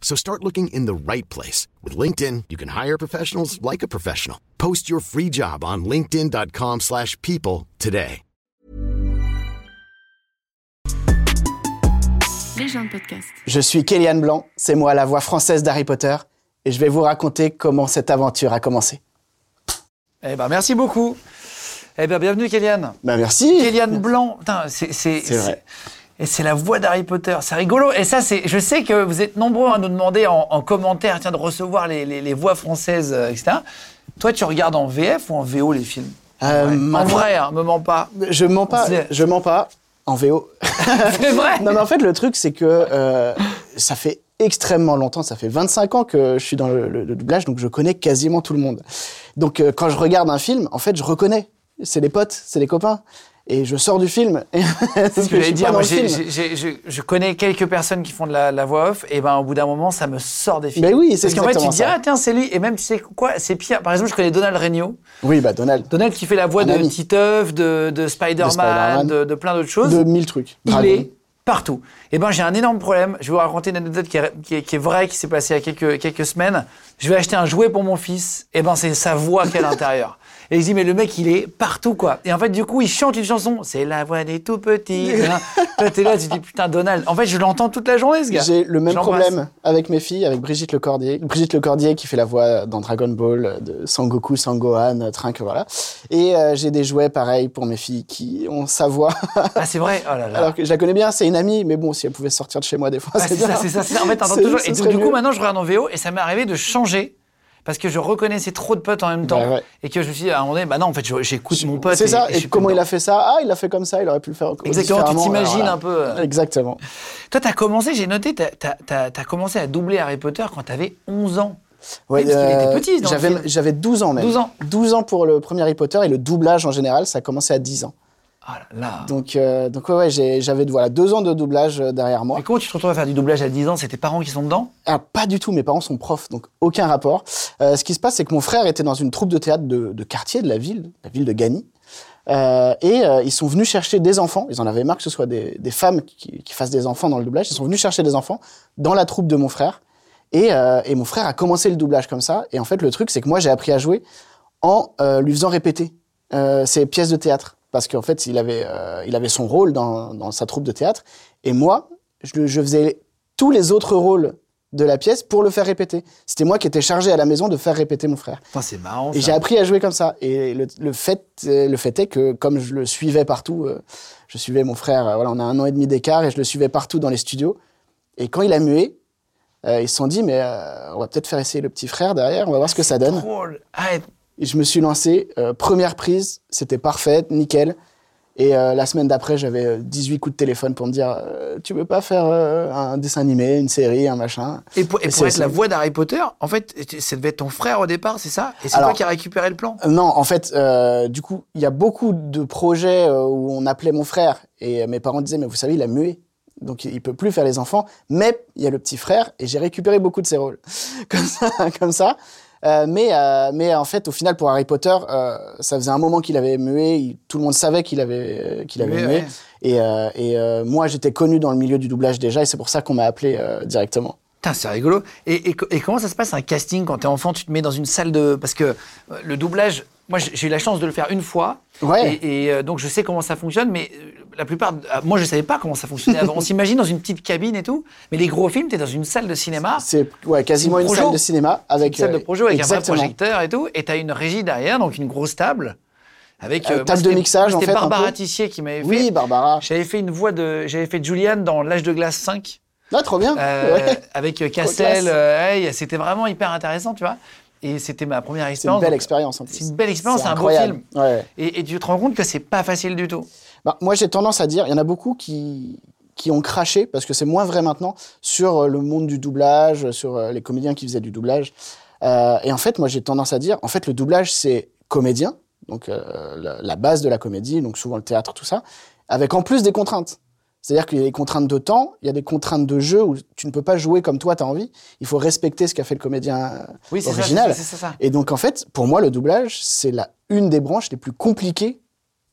So start looking in the right place. With LinkedIn, you can hire professionals like a professional. Post your free job on linkedin.com/people slash people today. Légende podcast. Je suis Kéliane Blanc, c'est moi la voix française d'Harry Potter, et je vais vous raconter comment cette aventure a commencé. Eh ben, merci beaucoup. Eh ben, bienvenue, Kéliane. Bah merci Kéliane Blanc, c'est c'est- C'est vrai. Et c'est la voix d'Harry Potter, c'est rigolo. Et ça, c'est, je sais que vous êtes nombreux à nous demander en, en commentaire, tiens, de recevoir les, les- les voix françaises, euh, etc. Toi, tu regardes en VF ou en VO les films? Euh. En vrai, hein, me mens pas. Je mens pas, je mens pas en VO. C'est vrai? non mais en fait le truc c'est que euh, ça fait extrêmement longtemps, ça fait 25 ans que je suis dans le, le- le doublage, donc je connais quasiment tout le monde. Donc quand je regarde un film, en fait je reconnais, c'est les potes, c'est les copains. Et je sors du film. C'est ce que j'allais dire. Moi, je, je connais quelques personnes qui font de la, la voix off, et ben au bout d'un moment, ça me sort des films. Mais oui, c'est Parce qu'en fait, tu te dis, ça. ah tiens, c'est lui. Et même, tu sais quoi, c'est pire. Par exemple, je connais Donald Regnault. Oui, bah Donald. Donald qui fait la voix Un de ami. Titeuf, de, de Spider-Man, de, de plein d'autres choses. De mille trucs. Il Dragon. est partout. Et ben j'ai un énorme problème. Je vais vous raconter une anecdote qui est, qui est, qui est vraie, qui s'est passée il y a quelques, quelques semaines. Je vais acheter un jouet pour mon fils. Et ben c'est sa voix qui est à l'intérieur. Et il dit mais le mec il est partout quoi. Et en fait du coup il chante une chanson. C'est la voix des tout petits. Hein. Toi t'es là tu te dis putain Donald. En fait je l'entends toute la journée ce gars. J'ai le même problème avec mes filles, avec Brigitte Lecordier. Brigitte Lecordier qui fait la voix dans Dragon Ball de Sangoku, Sangohan, Trink, voilà. Et euh, j'ai des jouets pareils pour mes filles qui ont sa voix. Ah c'est vrai? Oh là là. Alors que je la connais bien, c'est une amie, mais bon, si elle pouvait sortir de chez moi des fois, Ah, c'est ça, c'est ça, c'est ça. En fait, toujours. Et du coup, maintenant, je regarde en VO et ça m'est arrivé de changer parce que je reconnaissais trop de potes en même temps Bah ouais. et que je me suis dit à un moment donné, bah non, en fait, j'écoute mon pote. C'est ça. Et, comment il a fait ça? Ah, il a fait comme ça, il aurait pu le faire Exactement, tu t'imagines un peu. euh. Exactement. Toi, t'as commencé, j'ai noté, t'as as, commencé à doubler Harry Potter quand t'avais 11 ans. Ouais, parce qu'il euh, était petit J'avais film. j'avais 12 ans même. 12 ans. 12 ans pour le premier Harry Potter et le doublage en général, ça a commencé à 10 ans. Ah là là. Donc, euh, donc ouais, j'avais voilà, deux ans de doublage euh, derrière moi. Mais comment tu te retrouves à faire du doublage à 10 ans? C'est tes parents qui sont dedans? Ah, pas du tout, mes parents sont profs, donc aucun rapport. Euh, ce qui se passe, c'est que mon frère était dans une troupe de théâtre de, de quartier de la ville, la ville de Gagny. Euh, et euh, ils sont venus chercher des enfants. Ils en avaient marre que ce soit des, des femmes qui, qui fassent des enfants dans le doublage. Ils sont venus chercher des enfants dans la troupe de mon frère. Et, euh, et mon frère a commencé le doublage comme ça. Et en fait, le truc, c'est que moi, j'ai appris à jouer en lui faisant répéter ses pièces de théâtre. Parce qu'en fait, il avait, euh, il avait son rôle dans, dans sa troupe de théâtre. Et moi, je, faisais tous les autres rôles de la pièce pour le faire répéter. C'était moi qui étais chargé à la maison de faire répéter mon frère. Enfin, c'est marrant. Et j'ai appris à jouer comme ça. Et le, le fait, le fait est que, comme je le suivais partout, euh, je suivais mon frère, euh, voilà, on a un an et demi d'écart, et je le suivais partout dans les studios. Et quand il a mué, ils se sont dit, mais on va peut-être faire essayer le petit frère derrière, on va voir ce que ça donne. Drôle. Ah, et- je me suis lancé, euh, première prise, c'était parfait, nickel. Et euh, la semaine d'après, j'avais euh, 18 coups de téléphone pour me dire euh, Tu veux pas faire euh, un dessin animé, une série, un machin? Et pour, et pour être la voix d'Harry Potter, en fait, ça devait être ton frère au départ, c'est ça? Et c'est toi qui as récupéré le plan? Euh, Non, en fait, euh, du coup, il y a beaucoup de projets euh, où on appelait mon frère et euh, mes parents disaient, mais vous savez, il a mué. Donc, il peut plus faire les enfants. Mais il y a le petit frère et j'ai récupéré beaucoup de ses rôles. comme ça, comme ça. Euh, mais, euh, mais en fait, au final, pour Harry Potter, euh, ça faisait un moment qu'il avait mué. il- tout le monde savait qu'il avait, qu'il avait Mué, mué. ouais. Et, et moi, j'étais connu dans le milieu du doublage déjà et c'est pour ça qu'on m'a appelé directement. Putain, c'est rigolo. Et, et co- et comment ça se passe un casting quand t'es enfant Tu te mets dans une salle de. Parce que le doublage, moi j'ai eu la chance de le faire une fois. Ouais. Et, et, donc je sais comment ça fonctionne, mais la plupart. ah, Moi je savais pas comment ça fonctionnait avant. On s'imagine dans une petite cabine et tout. Mais les gros films, t'es dans une salle de cinéma. C'est ouais, quasiment une une salle de cinéma avec Une salle de euh, projo avec un vrai projecteur et tout. Et t'as une régie derrière, donc une grosse table. Avec Euh, moi, table de c'était- mixage, en C'était fait, un Barbara. Tissier qui m'avait fait. Oui, Barbara. J'avais fait une voix de. J'avais fait Julianne dans L'âge de glace 5. Ah, trop bien. Euh, Ouais. avec euh. Cassel. euh, hey, c'était vraiment hyper intéressant, tu vois. Et c'était ma première C'est une expérience. belle expérience en plus. C'est une belle expérience, c'est un beau film. Ouais. Et, et tu te rends compte que c'est pas facile du tout. Bah, moi, j'ai tendance à dire, il y en a beaucoup qui, qui ont craché, parce que c'est moins vrai maintenant, sur euh, le monde du doublage, sur euh, les comédiens qui faisaient du doublage. Euh, et en fait, moi, j'ai tendance à dire, en fait, le doublage, c'est comédien, donc euh, la, la base de la comédie, donc souvent le théâtre, tout ça, avec en plus des contraintes. C'est-à-dire qu'il y a des contraintes de temps, il y a des contraintes de jeu où tu ne peux pas jouer comme toi, tu as envie. Il faut respecter ce qu'a fait le comédien euh, Oui, c'est ça, original. ça, c'est ça. Et donc, en fait, pour moi, le doublage, c'est la une des branches les plus compliquées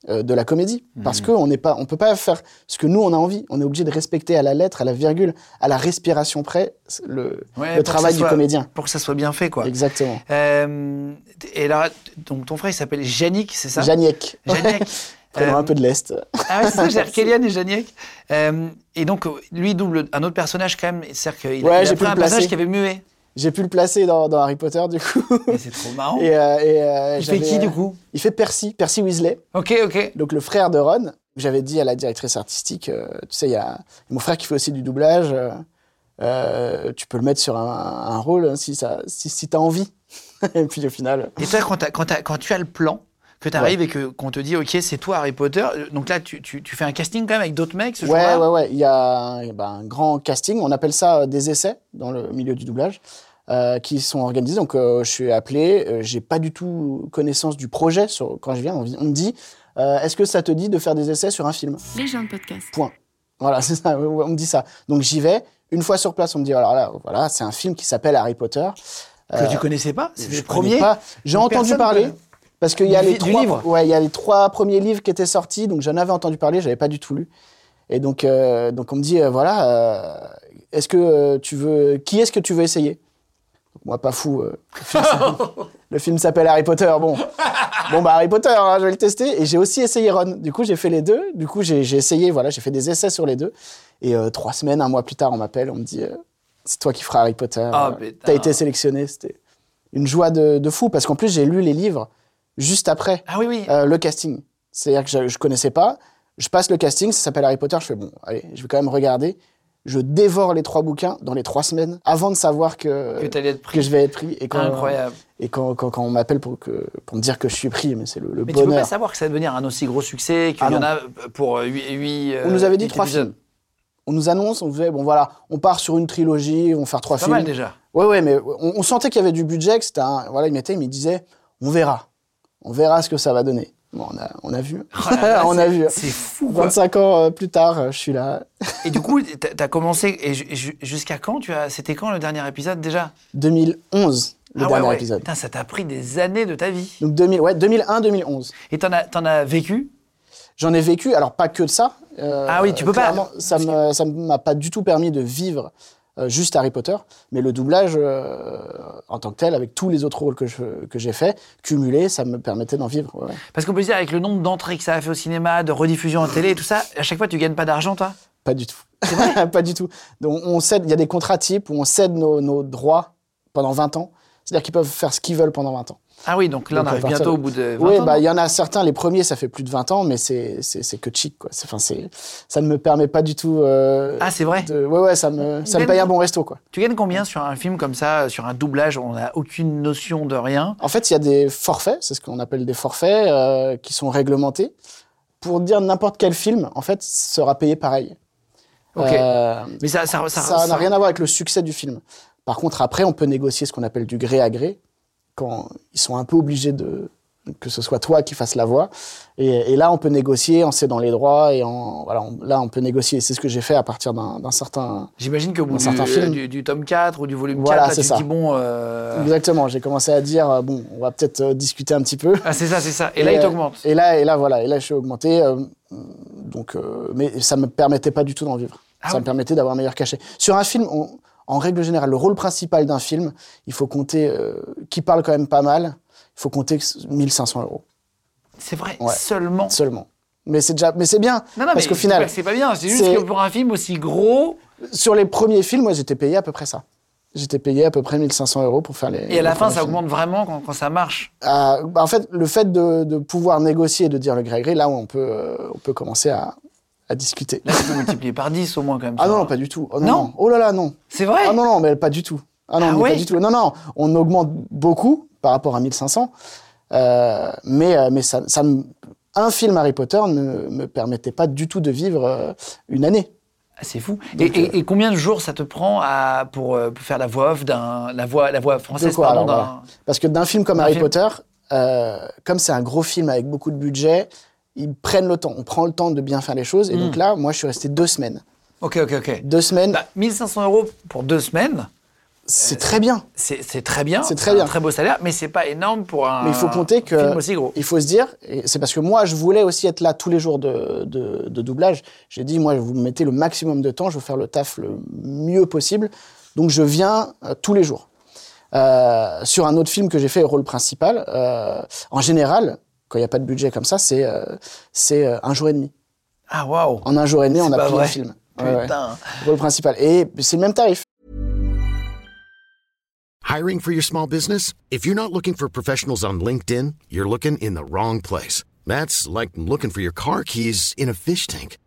euh, de la comédie. Parce Mhm. qu'on n'est pas, on peut pas faire ce que nous, on a envie. On est obligé de respecter à la lettre, à la virgule, à la respiration près le, Ouais, travail ça du soit- comédien. Pour que ça soit bien fait, quoi. Exactement. Euh, et alors, donc ton frère, il s'appelle Yannick, c'est ça? Janiek. Janiek. Euh, un peu de l'Est. Ah ouais, c'est ça, j'ai et Janiek. Euh, et donc, euh, lui double un autre personnage quand même. C'est-à-dire qu'il a- Ouais, il a j'ai pris un personnage qui avait muet. J'ai pu le placer dans, dans Harry Potter, du coup. C'est trop marrant. Et, euh, et, euh, il fait qui, du euh, coup Il fait Percy, Percy Weasley. Ok, ok. donc le frère de Ron. J'avais dit à la directrice artistique, euh, tu sais, il y a mon frère qui fait aussi du doublage. euh, euh, tu peux le mettre sur un, un rôle hein, si, ça, si, si tu as envie. et puis au final, Et toi, quand, quand tu as le plan, que tu arrives et que, qu'on te dit, OK, c'est toi Harry Potter, donc là, tu, tu, tu fais un casting quand même avec d'autres mecs ce ouais, jour-là ouais, ouais, il y a eh ben, un grand casting. On appelle ça euh, des essais dans le milieu du doublage. euh, qui sont organisés. Donc, euh, je suis appelé. euh, j'ai pas du tout connaissance du projet. Sur, quand je viens, on, on me dit euh, Est-ce que ça te dit de faire des essais sur un film? Les gens de podcast. Point. Voilà, c'est ça, on me dit ça. Donc j'y vais. Une fois sur place, on me dit alors là, voilà, c'est un film qui s'appelle Harry Potter. Que tu connaissais pas? C'est le premier. J'ai entendu parler. Parce qu'il y a les trois, livre ouais, il y a les trois premiers livres qui étaient sortis, donc j'en avais entendu parler, j'avais pas du tout lu. Et donc, euh, donc on me dit euh, voilà, euh, est-ce que tu veux, qui est-ce que tu veux essayer? Moi, pas fou. euh, le film s'appelle- Harry Potter. Bon, bon bah Harry Potter, hein, je vais le tester. Et j'ai aussi essayé Ron. Du coup, j'ai fait les deux. Du coup, j'ai essayé, voilà, j'ai fait des essais sur les deux. Et euh, trois semaines, un mois plus tard, on m'appelle, on me dit euh, c'est toi qui feras Harry Potter. Putain. T'as été sélectionné. C'était une joie de, de fou parce qu'en plus, j'ai lu les livres juste après Ah oui, oui. euh, le casting. C'est-à-dire que je, je connaissais pas. Je passe le casting, ça s'appelle Harry Potter. Je fais bon, allez, je vais quand même regarder. Je dévore les trois bouquins dans les trois semaines avant de savoir que, que je vais être pris. Et quand, Incroyable. Et quand, quand, quand on m'appelle pour, que, pour me dire que je suis pris, mais c'est le, le Mais tu peux pas bonheur. savoir que ça va devenir un aussi gros succès qu'il Ah y en non. a pour 8 on nous avait dit trois films. On nous annonce, on faisait, bon voilà, on part sur une trilogie, on va faire trois Pas films. mal déjà. Ouais, ouais, mais on, on sentait qu'il y avait du budget, que c'était un, voilà, il mettait, mais il disait, on verra. On verra ce que ça va donner. Bon, on a, on a vu. Oh là là, on a vu. C'est fou, quoi. 25 ans euh, plus tard, euh, je suis là. Et du coup, t'as as commencé. Et ju- ju- jusqu'à quand tu as C'était quand le dernier épisode déjà? 2011, le Ah dernier ouais. épisode. Putain, ça t'a pris des années de ta vie. Donc 2000, ouais, 2001-2011. Et t'en as, t'en as vécu? J'en ai vécu, alors pas que de ça. euh, Ah oui, tu peux pas. Ça ça m'a pas du tout permis de vivre juste Harry Potter, mais le doublage euh, en tant que tel, avec tous les autres rôles que je- que j'ai fait, cumulé, ça me permettait d'en vivre. ouais. Parce qu'on peut se dire, avec le nombre d'entrées que ça a fait au cinéma, de rediffusion en télé et tout ça, à chaque fois, tu gagnes pas d'argent, toi? Pas du tout. pas du tout. Donc on cède, il y a des contrats types où on cède nos, nos droits pendant 20 ans. C'est-à-dire qu'ils peuvent faire ce qu'ils veulent pendant 20 ans. Ah oui, donc là, on arrive bientôt au bout de 20 Oui, ans. bah il y en a certains, les premiers, ça fait plus de 20 ans, mais c'est que chic quoi. Enfin c'est ça ne me permet pas du tout. euh, Ah, c'est vrai de- ouais ouais, ça me ça me Même- paye un bon resto quoi. Tu gagnes combien sur un film comme ça, sur un doublage? On n'a aucune notion de rien. En fait, il y a des forfaits, c'est ce qu'on appelle des forfaits euh, qui sont réglementés. Pour dire n'importe quel film, en fait, sera payé pareil. Ok. Euh, Mais ça, ça, ça, ça n'a rien à voir avec le succès du film. Par contre, après, on peut négocier ce qu'on appelle du gré à gré, quand ils sont un peu obligés de que ce soit toi qui fasses la voix. Et, et là, on peut négocier en cédant les droits et en voilà, on- là, on peut négocier. C'est ce que j'ai fait à partir d'un certain. J'imagine qu'au bout du, films. du, du tome 4 ou du volume Voilà, 4, là, c'est tu ça. te dis, bon... euh, Exactement. J'ai commencé à dire euh, bon, on va peut-être euh, discuter un petit peu. Ah, c'est ça, c'est ça. Et, là, il t'augmente. Et là, et là, voilà. Et là, je suis augmenté. euh, donc, mais ça me permettait pas du tout d'en vivre. Ah ça oui. me permettait d'avoir un meilleur cachet. Sur un film, on- en règle générale, le rôle principal d'un film, il faut compter, euh, qui parle quand même pas mal, il faut compter 1500 euros C'est vrai, ouais. seulement. seulement. Mais c'est déjà, mais c'est bien. Non, non, parce qu'au final, c'est pas bien. C'est juste que pour un film aussi gros, sur les premiers films, moi, j'étais payé à peu près ça. J'étais payé à peu près 1500 euros pour faire les. et à la fin, ça films. augmente vraiment quand, quand ça marche. Euh, bah, en fait, le fait de, de pouvoir négocier et de dire le gré à gré, là où on peut, euh, on peut commencer à, à discuter. Là, tu peux multiplier par 10 au moins quand même. Ah non, pas du tout. Oh, non, Non non. Oh là là, non. C'est vrai Ah non, non, mais pas du tout. Ah non, Ah mais pas du tout. Non, non, on augmente beaucoup par rapport à 1500. euh, mais euh, mais ça, ça me- un film Harry Potter ne me permettait pas du tout de vivre euh, une année. Ah, c'est fou. Et, et- et combien de jours ça te prend à, pour, pour faire la voix off d'un, la voix, la voix française, quoi, pardon, alors. Parce que d'un film comme Harry film. Potter, euh, comme c'est un gros film avec beaucoup de budget, ils prennent le temps. On prend le temps de bien faire les choses. Et Mm. donc là, moi, je suis resté deux semaines. Ok, ok, ok. Deux semaines, Bah, 1500 euros pour deux semaines, c'est très bien. c'est, très bien. C'est très un bien. très beau salaire, mais c'est pas énorme pour un Mais il faut compter que film aussi gros. il faut se dire, c'est parce que moi je voulais aussi être là tous les jours de, de- de doublage. J'ai dit moi vous me mettez le maximum de temps, je veux faire le taf le mieux possible, donc je viens euh, tous les jours. Euh, sur un autre film que j'ai fait rôle principal, euh, en général, quand il n'y a pas de budget comme ça, c'est euh, c'est euh, un jour et demi. Ah, waouh. En un jour et demi, on a vrai. le film. Ouais, ouais. Putain. Rôle principal. Et c'est le même tarif. Hiring for your small business? If you're not looking for professionals on LinkedIn, you're looking in the wrong place. That's like looking for your car keys in a fish tank.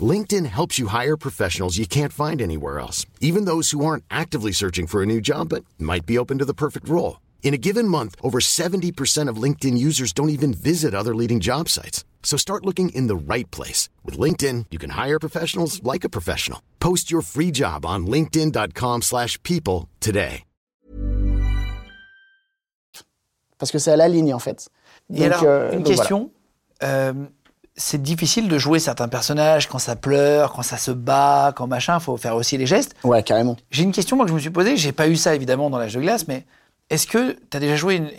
LinkedIn helps you hire professionals you can't find anywhere else, even those who aren't actively searching for a new job but might be open to the perfect role. In a given month, over 70% of LinkedIn users don't even visit other leading job sites. So start looking in the right place. With LinkedIn, you can hire professionals like a professional. Post your free job on linkedin.com/people slash people today. Parce que c'est à la ligne, en fait. Et Donc, alors, euh, une donc voilà. question. Euh, c'est difficile de jouer certains personnages quand ça pleure, quand ça se bat, quand machin. faut faire aussi les gestes. Ouais, carrément. J'ai une question moi que je me suis posée. J'ai pas eu ça évidemment dans l'âge de glace, mais est-ce que tu as déjà joué une-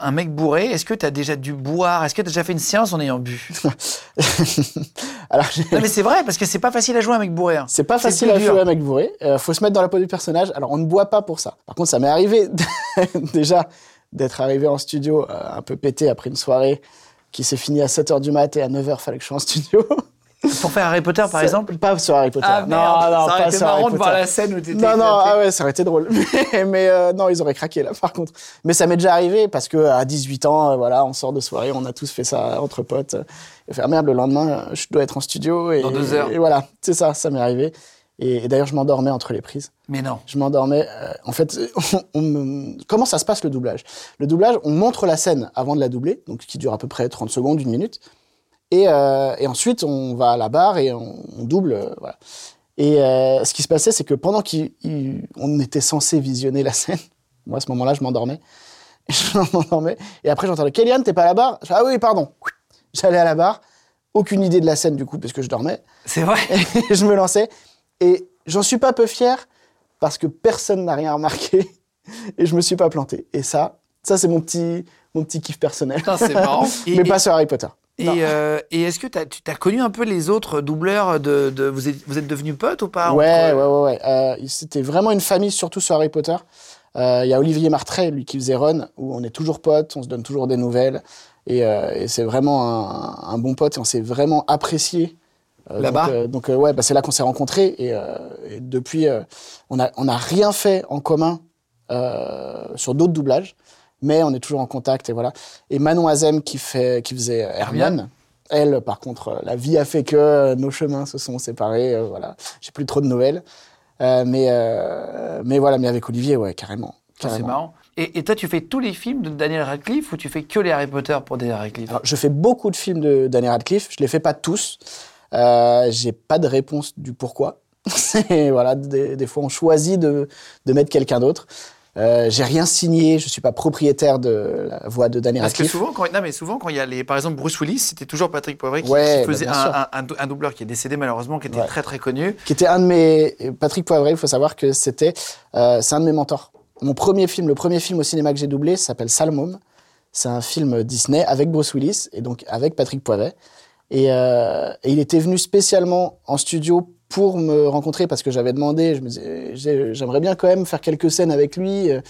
un mec bourré? Est-ce que tu as déjà dû boire? Est-ce que tu as déjà fait une séance en ayant bu? Alors, Non mais c'est vrai parce que c'est pas facile à jouer un mec bourré. hein. C'est pas facile à dur. jouer avec bourré. Euh, faut se mettre dans la peau du personnage. Alors, on ne boit pas pour ça. Par contre, ça m'est arrivé déjà d'être arrivé en studio euh, un peu pété après une soirée qui s'est finie à 7h du mat et à 9h, fallait que je sois en studio. Pour faire Harry Potter par exemple? Pas sur Harry Potter. Ah non, merde, non, ça aurait pas été sur Harry marrant de voir Potter. la scène où t'étais Non, non, ah ouais, ça aurait été drôle. Mais, mais, euh, non, ils auraient craqué là, par contre. Mais ça m'est déjà arrivé parce que à 18 ans, euh, voilà, on sort de soirée, on a tous fait ça entre potes. euh, Et faire merde, le lendemain, je dois être en studio. Et, Dans deux heures. Et voilà, c'est ça, ça m'est arrivé. Et, et d'ailleurs, je m'endormais entre les prises. Mais non. Je m'endormais. euh, en fait, on, on me- comment ça se passe le doublage? Le doublage, on montre la scène avant de la doubler, donc qui dure à peu près 30 secondes, une minute. Et, euh, et ensuite, on va à la barre et on, on double. euh, voilà. Et euh, ce qui se passait, c'est que pendant qu'on était censé visionner la scène, moi à ce moment-là, je m'endormais. Je m'endormais. Et après, j'entendais Kéliane, t'es pas à la barre? Je Ah oui, pardon. J'allais à la barre. Aucune idée de la scène du coup, parce que je dormais. C'est vrai. Et je me lançais. Et j'en suis pas peu fier parce que personne n'a rien remarqué et je me suis pas planté. Et ça, ça c'est mon petit, mon petit kiff personnel. C'est marrant. Et- Mais pas sur Harry Potter. Et, euh, et est-ce que tu as connu un peu les autres doubleurs de, de- vous, êtes, vous êtes devenus potes ou pas? Ouais, entre- ouais, ouais, ouais. Euh, C'était vraiment une famille, surtout sur Harry Potter. Euh, Il y a Olivier Martret, lui qui faisait Ron, où on est toujours potes, on se donne toujours des nouvelles. Et, et c'est vraiment un, un bon pote et on s'est vraiment apprécié. Là-bas? Donc, donc, ouais, bah, c'est là qu'on s'est rencontrés. Et, et depuis, on n'a on a rien fait en commun sur d'autres doublages, mais on est toujours en contact. Et voilà. Et Manon Azem qui, fait, qui faisait Hermione. Elle, par contre, euh, la vie a fait que euh, nos chemins se sont séparés. euh, voilà, j'ai plus trop de nouvelles. Euh, mais, euh, mais voilà, mais avec Olivier, ouais, carrément. Ça, C'est carrément. marrant. Et, et toi, tu fais tous les films de Daniel Radcliffe ou tu fais que les Harry Potter pour Daniel Radcliffe? Alors, je fais beaucoup de films de Daniel Radcliffe. Je les fais pas tous. Euh, j'ai pas de réponse du pourquoi. C'est- voilà, des, des fois, on choisit de, de mettre quelqu'un d'autre. Euh, j'ai rien signé. Je suis pas propriétaire de la voix de Daniel Parce que Radcliffe. souvent, quand, non, mais souvent, quand il y a les, par exemple Bruce Willis, c'était toujours Patrick Poivret qui, Ouais, qui bah, faisait un, doubleur qui est décédé malheureusement, qui était Ouais. très très connu. qui était un de mes Patrick Poivret. Il faut savoir que c'était euh, c'est un de mes mentors. Mon premier film, le premier film au cinéma que j'ai doublé, s'appelle Salmon. C'est un film Disney avec Bruce Willis et donc avec Patrick Poivret. Et, euh, et il était venu spécialement en studio pour me rencontrer parce que j'avais demandé. Je me disais, j'ai- j'aimerais bien quand même faire quelques scènes avec lui. Euh,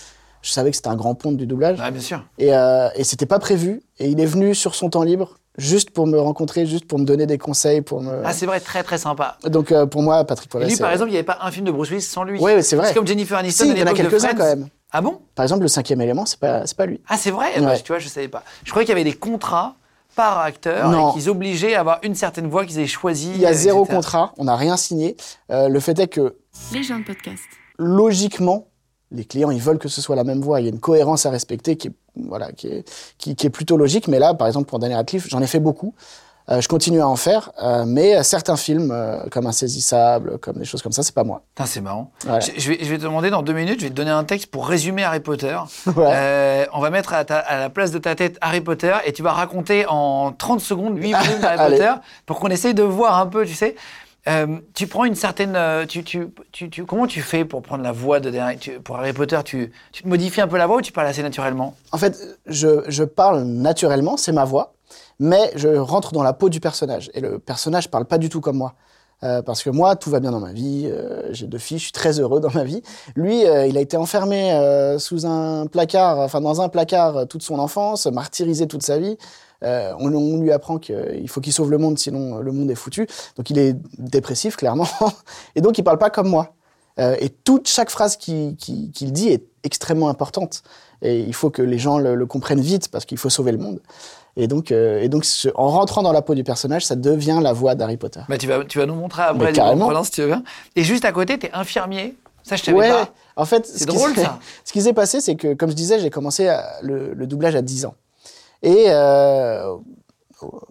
Je savais que c'était un grand ponte du doublage. Ah, bien sûr. Et, euh, et c'était pas prévu. Et il est venu sur son temps libre, juste pour me rencontrer, juste pour me donner des conseils, pour me. Ah, c'est vrai, très très sympa. Donc euh, pour moi, Patrick Et Poivret. lui, par exemple, il n'y avait pas un film de Bruce Willis sans lui. Ouais, c'est vrai. C'est comme Jennifer Aniston Si, il y en a quelques-uns quand même. Ah bon? Par exemple, le cinquième élément, c'est pas, pas lui. Ah, c'est vrai? Eh ben, Ouais. Tu vois, je savais pas. Je croyais qu'il y avait des contrats par acteur Non. et qu'ils obligeaient à avoir une certaine voix qu'ils avaient choisie. Il y a euh, zéro etc. contrat, on n'a rien signé. Euh, le fait est que, Les gens de podcast. logiquement, les clients, ils veulent que ce soit la même voix. Il y a une cohérence à respecter qui est, voilà, qui est, qui, qui est plutôt logique. Mais là, par exemple, pour Daniel Radcliffe, j'en ai fait beaucoup. Euh, je continue à en faire, euh, mais certains films, euh, comme Insaisissable, comme des choses comme ça, c'est pas moi. C'est marrant. Je, je vais, je vais te demander dans deux minutes, je vais te donner un texte pour résumer Harry Potter. Ouais. Euh, on va mettre à, ta- à la place de ta tête Harry Potter et tu vas raconter en 30 secondes 8 volumes d'Harry. Potter pour qu'on essaye de voir un peu, tu sais. Euh, tu prends une certaine. euh, Tu, tu, tu, comment tu fais pour prendre la voix de pour Harry Potter tu, tu te modifies un peu la voix ou tu parles assez naturellement? En fait, je, je parle naturellement, c'est ma voix, mais je rentre dans la peau du personnage. Et le personnage parle pas du tout comme moi. Euh, parce que moi, tout va bien dans ma vie, euh, j'ai deux filles, je suis très heureux dans ma vie. Lui, euh, il a été enfermé sous un placard, enfin dans un placard toute son enfance, martyrisé toute sa vie. On, lui apprend qu'il faut qu'il sauve le monde, sinon le monde est foutu. Donc il est dépressif, clairement. Et donc il parle pas comme moi. Et toute chaque phrase qu'il dit est extrêmement importante. Et il faut que les gens le, le comprennent vite parce qu'il faut sauver le monde. Et donc, euh, et donc ce- en rentrant dans la peau du personnage, ça devient la voix d'Harry Potter. bah, tu, vas, tu vas nous montrer après si tu veux bien. Et juste à côté, tu es infirmier. Ça, je Ouais, pas. en fait, C'est ce drôle, ça. Ce qui s'est passé, c'est que, comme je disais, j'ai commencé à- le, le doublage à 10 ans. Et euh,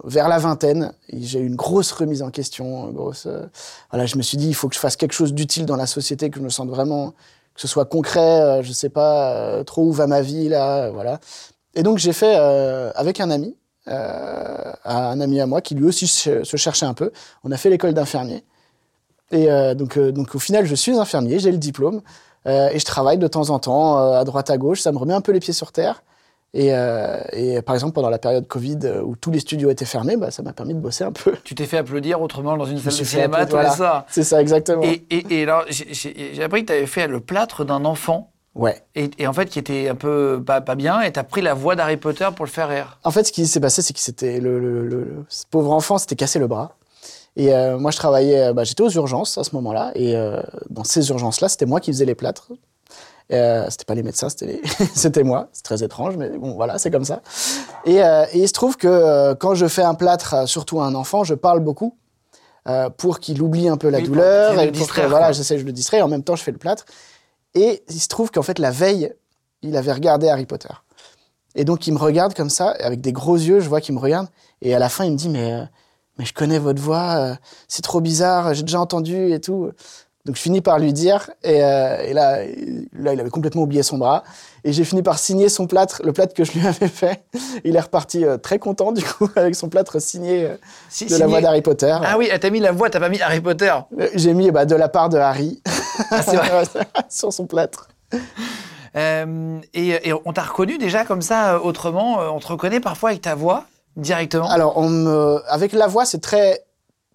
vers la vingtaine, j'ai eu une grosse remise en question. Grosse, euh, voilà, je me suis dit, il faut que je fasse quelque chose d'utile dans la société, que je me sente vraiment, que ce soit concret, euh, je sais pas euh, trop où va ma vie, là, euh, voilà. Et donc, j'ai fait avec un ami, un ami à moi, qui lui aussi se cherchait un peu. On a fait l'école d'infirmier. Et donc, donc, au final, je suis infirmier, j'ai le diplôme, et je travaille de temps en temps, à droite, à gauche. Ça me remet un peu les pieds sur terre. Et, euh, et par exemple, pendant la période Covid, euh, où tous les studios étaient fermés, bah, ça m'a permis de bosser un peu. Tu t'es fait applaudir autrement dans une salle de cinéma, les voilà. soirs. C'est ça, exactement. Et, et, et alors, j'ai- appris que tu avais fait le plâtre d'un enfant, Ouais. et, en fait, qui était un peu pas, pas bien, et tu as pris la voix d'Harry Potter pour le faire rire. En fait, ce qui s'est passé, c'est que c'était le, le- le- le- ce pauvre enfant s'était cassé le bras. Et euh, moi, je travaillais, bah, j'étais aux urgences à ce moment-là. Et euh, dans ces urgences-là, c'était moi qui faisais les plâtres. Euh, c'était pas les médecins, c'était les- c'était moi. C'est très étrange, mais bon, voilà, c'est comme ça. Et, euh, et il se trouve que euh, quand je fais un plâtre, surtout à un enfant, je parle beaucoup euh, pour qu'il oublie un peu la Oui, douleur de et le pour que distraire, voilà, j'essaie, je le distrais. Et en même temps, je fais le plâtre. Et il se trouve qu'en fait, la veille, il avait regardé Harry Potter. Et donc, il me regarde comme ça, avec des gros yeux, je vois qu'il me regarde. Et à la fin, il me dit, mais, mais je connais votre voix, c'est trop bizarre, j'ai déjà entendu et tout. Donc, je finis par lui dire, et, euh, et là, il- là, il avait complètement oublié son bras. Et j'ai fini par signer son plâtre, le plâtre que je lui avais fait. Il est reparti euh, très content, du coup, avec son plâtre signé euh, Si- de la voix d'Harry Potter. Ah oui, t'as mis la voix, t'as pas mis Harry Potter. Euh, J'ai mis bah, de la part de Harry Ah, vrai. sur son plâtre. Et, et on t'a reconnu déjà comme ça, autrement, on te reconnaît parfois avec ta voix, directement? Alors, on me... avec la voix, c'est très.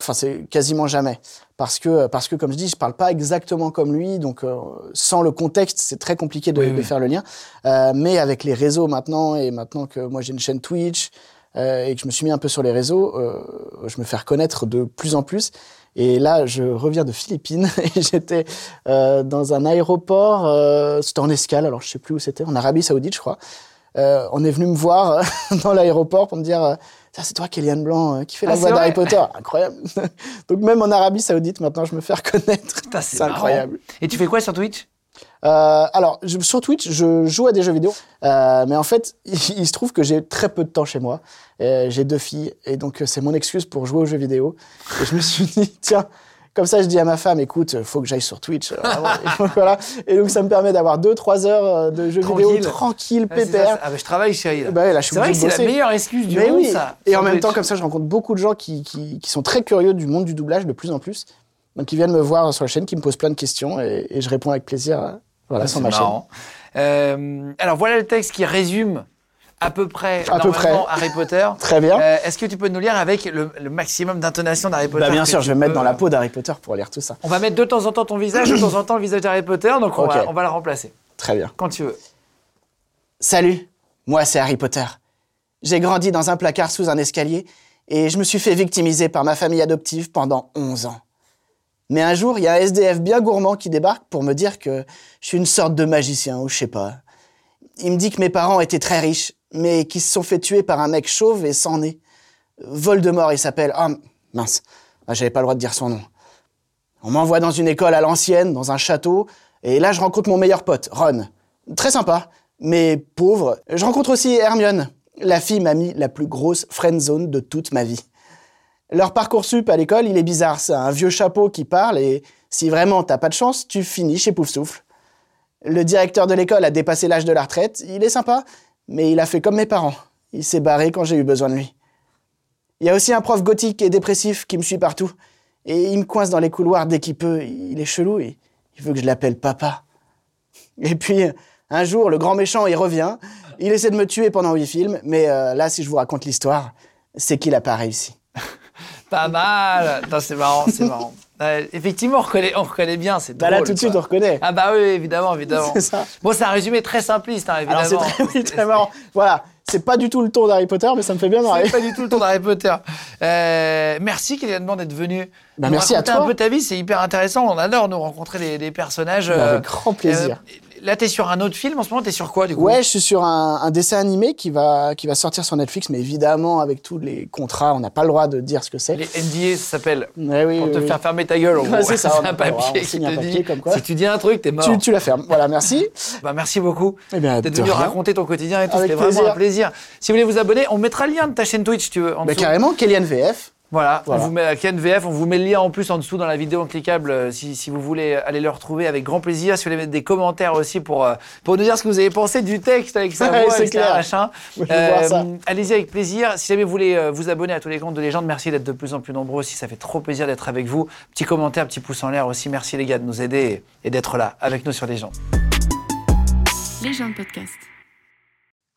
Enfin, c'est quasiment jamais. Parce que, parce que, comme je dis, je parle pas exactement comme lui, donc euh, sans le contexte, c'est très compliqué de, Oui, de oui. faire le lien. Euh, mais avec les réseaux maintenant, et maintenant que moi j'ai une chaîne Twitch, euh, et que je me suis mis un peu sur les réseaux, euh, je me fais reconnaître de plus en plus. Et là, je reviens de Philippines, et j'étais euh, dans un aéroport, euh, c'était en escale, alors je sais plus où c'était, en Arabie Saoudite, je crois. Euh, on est venu me voir euh, dans l'aéroport pour me dire euh, Ça, c'est toi, Kellyanne Blanc, euh, qui fait la Ah, voix d'Harry Potter. Incroyable. Donc, même en Arabie Saoudite, maintenant, je me fais reconnaître. C'est incroyable. Et tu fais quoi sur Twitch? Euh, alors, je- sur Twitch, je joue à des jeux vidéo. Euh, mais en fait, il, se trouve que j'ai très peu de temps chez moi. Euh, j'ai deux filles. Et donc, c'est mon excuse pour jouer aux jeux vidéo. Et je me suis dit Tiens. Comme ça, je dis à ma femme, écoute, faut que j'aille sur Twitch. euh, vraiment. Et donc, voilà. Et donc, ça me permet d'avoir 2-3 heures euh, de jeux Tranquille. vidéo tranquille, Ah, pépère. ah, bah, je travaille, chérie. là. Bah là, je suis c'est vrai que c'est la meilleure excuse du Mais monde, oui. ça. Et en même Twitch. temps, comme ça, je rencontre beaucoup de gens qui, qui, qui sont très curieux du monde du doublage de plus en plus. Donc, ils viennent me voir sur la chaîne, qui me posent plein de questions et, et je réponds avec plaisir euh, voilà, Ah, sur ma chaîne. marrant. Euh, alors voilà le texte qui résume à peu près, À peu près. Harry Potter. Très bien. Euh, Est-ce que tu peux nous lire avec le, le maximum d'intonation d'Harry Potter Bah, bien sûr, je vais me mettre dans la euh, peau d'Harry Potter pour lire tout ça. On va mettre de temps en temps ton visage, de temps en temps le visage d'Harry Potter, donc on, va, on va le remplacer Très bien. quand tu veux. Salut, moi c'est Harry Potter. J'ai grandi dans un placard sous un escalier et je me suis fait victimiser par ma famille adoptive pendant 11 ans. Mais un jour, il y a un SDF bien gourmand qui débarque pour me dire que je suis une sorte de magicien ou je sais pas. Il me dit que mes parents étaient très riches, mais qu'ils se sont fait tuer par un mec chauve et sans nez. Voldemort, il s'appelle. Ah, mince, Ah, j'avais pas le droit de dire son nom. On m'envoie dans une école à l'ancienne, dans un château, et là je rencontre mon meilleur pote, Ron. Très sympa, mais pauvre. Je rencontre aussi Hermione, la fille mamie la plus grosse friend zone de toute ma vie. Leur parcours-sup à l'école, il est bizarre. C'est un vieux chapeau qui parle et si vraiment t'as pas de chance, tu finis chez Poufsouffle. Le directeur de l'école a dépassé l'âge de la retraite. Il est sympa, mais il a fait comme mes parents. Il s'est barré quand j'ai eu besoin de lui. Il y a aussi un prof gothique et dépressif qui me suit partout. Et il me coince dans les couloirs dès qu'il peut. Il est chelou et il veut que je l'appelle papa. Et puis, un jour, le grand méchant, il revient. Il essaie de me tuer pendant huit films. Mais euh, là, si je vous raconte l'histoire, c'est qu'il a pas réussi. Pas mal. C'est marrant, c'est marrant. Euh, effectivement, on reconnaît, on reconnaît bien, c'est Bah drôle. là, tout de suite, on reconnaît. Ah bah oui, évidemment, évidemment. C'est ça. Bon, c'est un résumé très simpliste, hein, évidemment. Alors, c'est très, marrant. Voilà. C'est pas du tout le ton d'Harry Potter, mais ça me fait bien marrer. C'est pas du tout le ton d'Harry Potter. Euh, merci Kylian Bond d'être venu. Bah, merci à toi. un peu ta vie, c'est hyper intéressant. On adore nous rencontrer des, des personnages. Bah, euh, avec grand plaisir. Là, t'es sur un autre film en ce moment. T'es sur quoi du coup? Ouais, je suis sur un, un dessin animé qui va, qui va sortir sur Netflix, mais évidemment, avec tous les contrats, on n'a pas le droit de dire ce que c'est. Les NDA, ça s'appelle. Ouais, oui, Pour te oui, faire fermer ta gueule. en gros. c'est ça, un papier qui te un papier dit comme quoi. si tu dis un truc, t'es mort. Tu, tu la fermes. Voilà, merci. Bah, merci beaucoup Eh bien, venu rien. raconter ton quotidien et tout. C'était vraiment un plaisir. Si vous voulez vous abonner, on mettra le lien de ta chaîne Twitch si tu veux. En Bah, carrément, Kellyanne VF. Voilà, Voilà. on vous met KNVF, on vous met le lien en plus en dessous dans la vidéo cliquable euh, si, si vous voulez aller le retrouver avec grand plaisir. Si vous voulez mettre des commentaires aussi pour, euh, pour nous dire ce que vous avez pensé du texte avec sa voix, etc., ça. Allez-y avec plaisir. Si jamais vous voulez euh, vous abonner à tous les comptes de légende, merci d'être de plus en plus nombreux aussi. Ça fait trop plaisir d'être avec vous. Petit commentaire, petit pouce en l'air aussi. Merci les gars de nous aider et, et d'être là avec nous sur Légende. Légende podcast.